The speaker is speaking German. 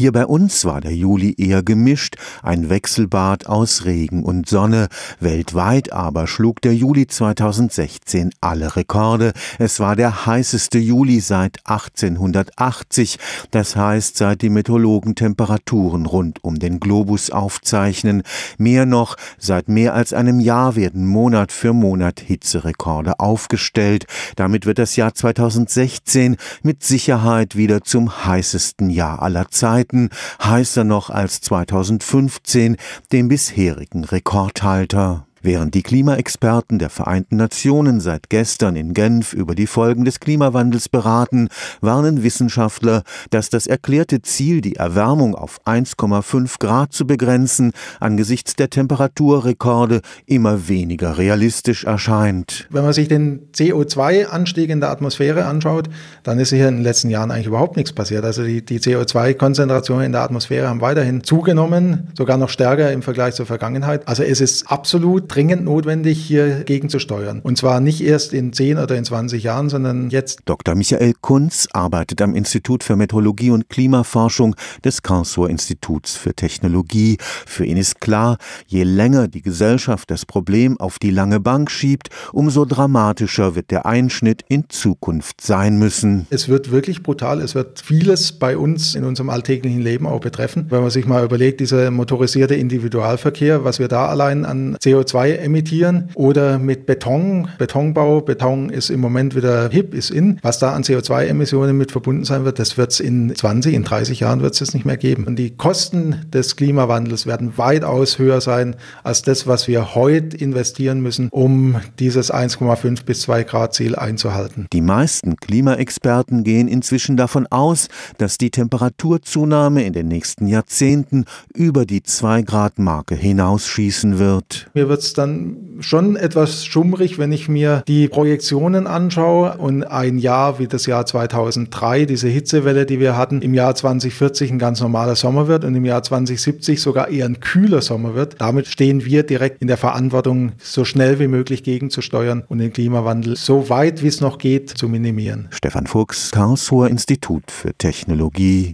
Hier bei uns war der Juli eher gemischt, ein Wechselbad aus Regen und Sonne. Weltweit aber schlug der Juli 2016 alle Rekorde. Es war der heißeste Juli seit 1880. Das heißt, seit die Meteorologen Temperaturen rund um den Globus aufzeichnen. Mehr noch, seit mehr als einem Jahr werden Monat für Monat Hitzerekorde aufgestellt. Damit wird das Jahr 2016 mit Sicherheit wieder zum heißesten Jahr aller Zeiten, heißer noch als 2015, dem bisherigen Rekordhalter. Während die Klimaexperten der Vereinten Nationen seit gestern in Genf über die Folgen des Klimawandels beraten, warnen Wissenschaftler, dass das erklärte Ziel, die Erwärmung auf 1,5 Grad zu begrenzen, angesichts der Temperaturrekorde immer weniger realistisch erscheint. Wenn man sich den CO2-Anstieg in der Atmosphäre anschaut, dann ist hier in den letzten Jahren eigentlich überhaupt nichts passiert. Also die, die CO2-Konzentrationen in der Atmosphäre haben weiterhin zugenommen, sogar noch stärker im Vergleich zur Vergangenheit. Also es ist absolut dringend notwendig, hier gegenzusteuern. Und zwar nicht erst in 10 oder in 20 Jahren, sondern jetzt. Dr. Michael Kunz arbeitet am Institut für Meteorologie und Klimaforschung des Karlsruher Instituts für Technologie. Für ihn ist klar, je länger die Gesellschaft das Problem auf die lange Bank schiebt, umso dramatischer wird der Einschnitt in Zukunft sein müssen. Es wird wirklich brutal. Es wird vieles bei uns in unserem alltäglichen Leben auch betreffen. Wenn man sich mal überlegt, dieser motorisierte Individualverkehr, was wir da allein an CO2 CO2 emittieren oder mit Beton, Betonbau. Beton ist im Moment wieder hip, ist in. Was da an CO2-Emissionen mit verbunden sein wird, das wird es in 20, in 30 Jahren wird es nicht mehr geben. Und die Kosten des Klimawandels werden weitaus höher sein als das, was wir heute investieren müssen, um dieses 1,5 bis 2 Grad Ziel einzuhalten. Die meisten Klimaexperten gehen inzwischen davon aus, dass die Temperaturzunahme in den nächsten Jahrzehnten über die 2 Grad Marke hinausschießen wird. Mir wird es dann schon etwas schummrig, wenn ich mir die Projektionen anschaue und ein Jahr wie das Jahr 2003, diese Hitzewelle, die wir hatten, im Jahr 2040 ein ganz normaler Sommer wird und im Jahr 2070 sogar eher ein kühler Sommer wird. Damit stehen wir direkt in der Verantwortung, so schnell wie möglich gegenzusteuern und den Klimawandel so weit wie es noch geht zu minimieren. Stefan Fuchs, Karlsruher Institut für Technologie